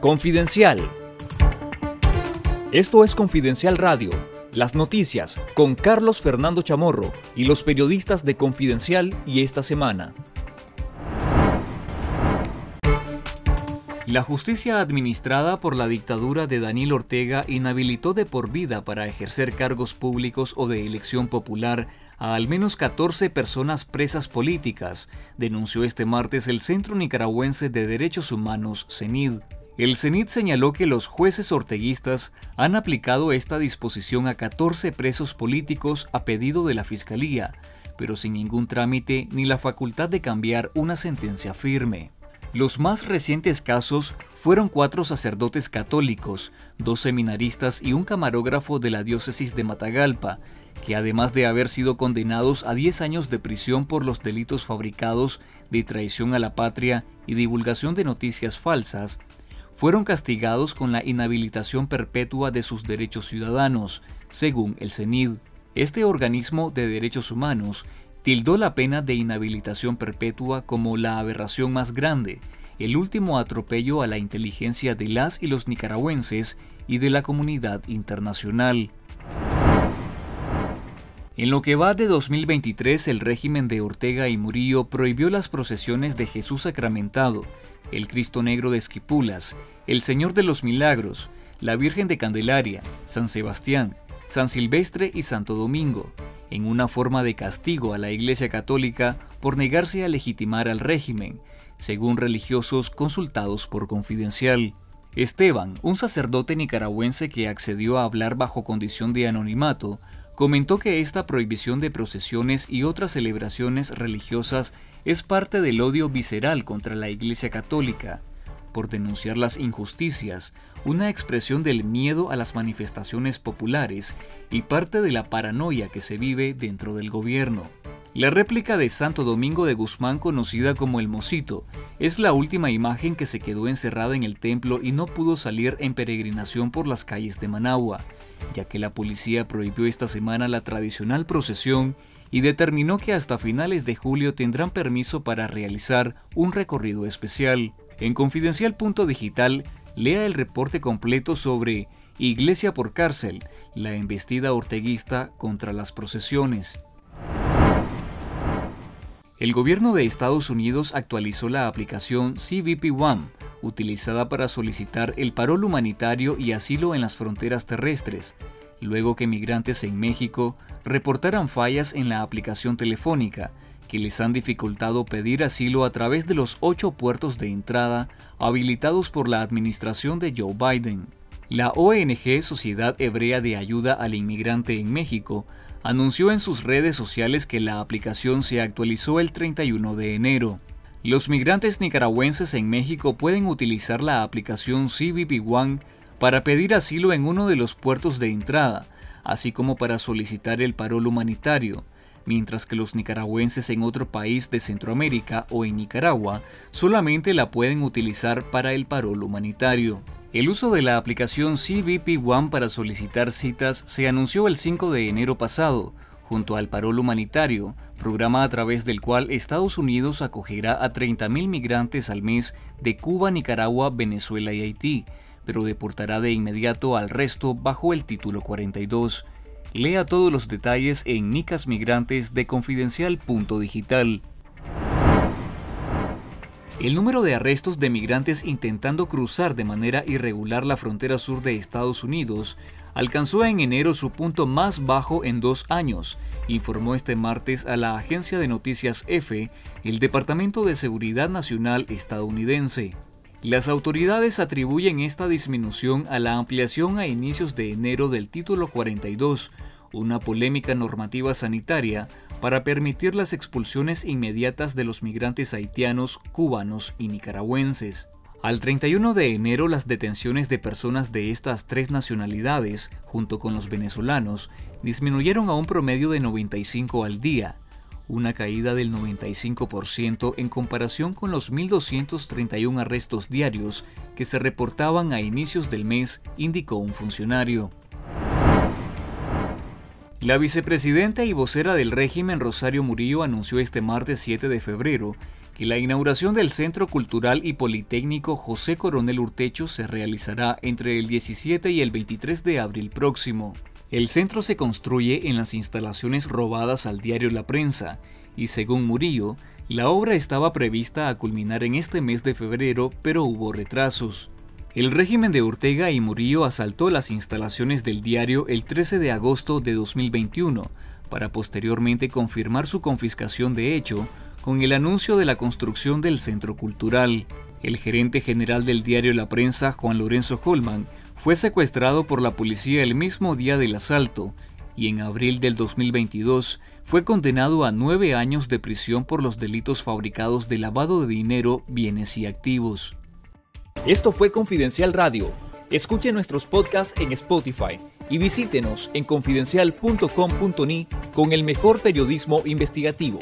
Confidencial. Esto es Confidencial Radio, las noticias con Carlos Fernando Chamorro y los periodistas de Confidencial y esta semana. La justicia administrada por la dictadura de Daniel Ortega inhabilitó de por vida para ejercer cargos públicos o de elección popular a al menos 14 personas presas políticas, denunció este martes el Centro Nicaragüense de Derechos Humanos, CENID. El CENID señaló que los jueces orteguistas han aplicado esta disposición a 14 presos políticos a pedido de la Fiscalía, pero sin ningún trámite ni la facultad de cambiar una sentencia firme. Los más recientes casos fueron cuatro sacerdotes católicos, dos seminaristas y un camarógrafo de la diócesis de Matagalpa, que además de haber sido condenados a 10 años de prisión por los delitos fabricados de traición a la patria y divulgación de noticias falsas, fueron castigados con la inhabilitación perpetua de sus derechos ciudadanos, según el CENID. Este organismo de derechos humanos tildó la pena de inhabilitación perpetua como la aberración más grande, el último atropello a la inteligencia de las y los nicaragüenses y de la comunidad internacional. En lo que va de 2023, el régimen de Ortega y Murillo prohibió las procesiones de Jesús sacramentado, el Cristo Negro de Esquipulas, el Señor de los Milagros, la Virgen de Candelaria, San Sebastián, San Silvestre y Santo Domingo, en una forma de castigo a la Iglesia Católica por negarse a legitimar al régimen, según religiosos consultados por Confidencial. Esteban, un sacerdote nicaragüense que accedió a hablar bajo condición de anonimato, comentó que esta prohibición de procesiones y otras celebraciones religiosas es parte del odio visceral contra la Iglesia Católica, por denunciar las injusticias, una expresión del miedo a las manifestaciones populares y parte de la paranoia que se vive dentro del gobierno. La réplica de Santo Domingo de Guzmán, conocida como el Mosito, es la última imagen que se quedó encerrada en el templo y no pudo salir en peregrinación por las calles de Managua, ya que la policía prohibió esta semana la tradicional procesión y determinó que hasta finales de julio tendrán permiso para realizar un recorrido especial. En Confidencial.digital, lea el reporte completo sobre Iglesia por cárcel, la embestida orteguista contra las procesiones. El gobierno de Estados Unidos actualizó la aplicación CBP One, utilizada para solicitar el parol humanitario y asilo en las fronteras terrestres, luego que migrantes en México reportaran fallas en la aplicación telefónica que les han dificultado pedir asilo a través de los ocho puertos de entrada habilitados por la administración de Joe Biden. La ONG Sociedad Hebrea de Ayuda al Inmigrante en México anunció en sus redes sociales que la aplicación se actualizó el 31 de enero. Los migrantes nicaragüenses en México pueden utilizar la aplicación CBP One para pedir asilo en uno de los puertos de entrada, así como para solicitar el parol humanitario mientras que los nicaragüenses en otro país de Centroamérica o en Nicaragua solamente la pueden utilizar para el parol humanitario. El uso de la aplicación CBP One para solicitar citas se anunció el 5 de enero pasado, junto al parol humanitario, programa a través del cual Estados Unidos acogerá a 30.000 migrantes al mes de Cuba, Nicaragua, Venezuela y Haití, pero deportará de inmediato al resto bajo el título 42. Lea todos los detalles en Nicas Migrantes de Confidencial.digital. El número de arrestos de migrantes intentando cruzar de manera irregular la frontera sur de Estados Unidos alcanzó en enero su punto más bajo en dos años, informó este martes a la agencia de noticias EFE el Departamento de Seguridad Nacional estadounidense. Las autoridades atribuyen esta disminución a la ampliación a inicios de enero del título 42, una polémica normativa sanitaria para permitir las expulsiones inmediatas de los migrantes haitianos, cubanos y nicaragüenses. Al 31 de enero las detenciones de personas de estas tres nacionalidades, junto con los venezolanos, disminuyeron a un promedio de 95 al día, una caída del 95% en comparación con los 1.231 arrestos diarios que se reportaban a inicios del mes, indicó un funcionario. La vicepresidenta y vocera del régimen Rosario Murillo anunció este martes 7 de febrero que la inauguración del Centro Cultural y Politécnico José Coronel Urtecho se realizará entre el 17 y el 23 de abril próximo. El centro se construye en las instalaciones robadas al diario La Prensa y según Murillo, la obra estaba prevista a culminar en este mes de febrero, pero hubo retrasos. El régimen de Ortega y Murillo asaltó las instalaciones del diario el 13 de agosto de 2021 para posteriormente confirmar su confiscación de hecho con el anuncio de la construcción del centro cultural. El gerente general del diario La Prensa, Juan Lorenzo Holman, fue secuestrado por la policía el mismo día del asalto y en abril del 2022 fue condenado a nueve años de prisión por los delitos fabricados de lavado de dinero, bienes y activos. Esto fue Confidencial Radio. Escuche nuestros podcasts en Spotify y visítenos en confidencial.com.ni con el mejor periodismo investigativo.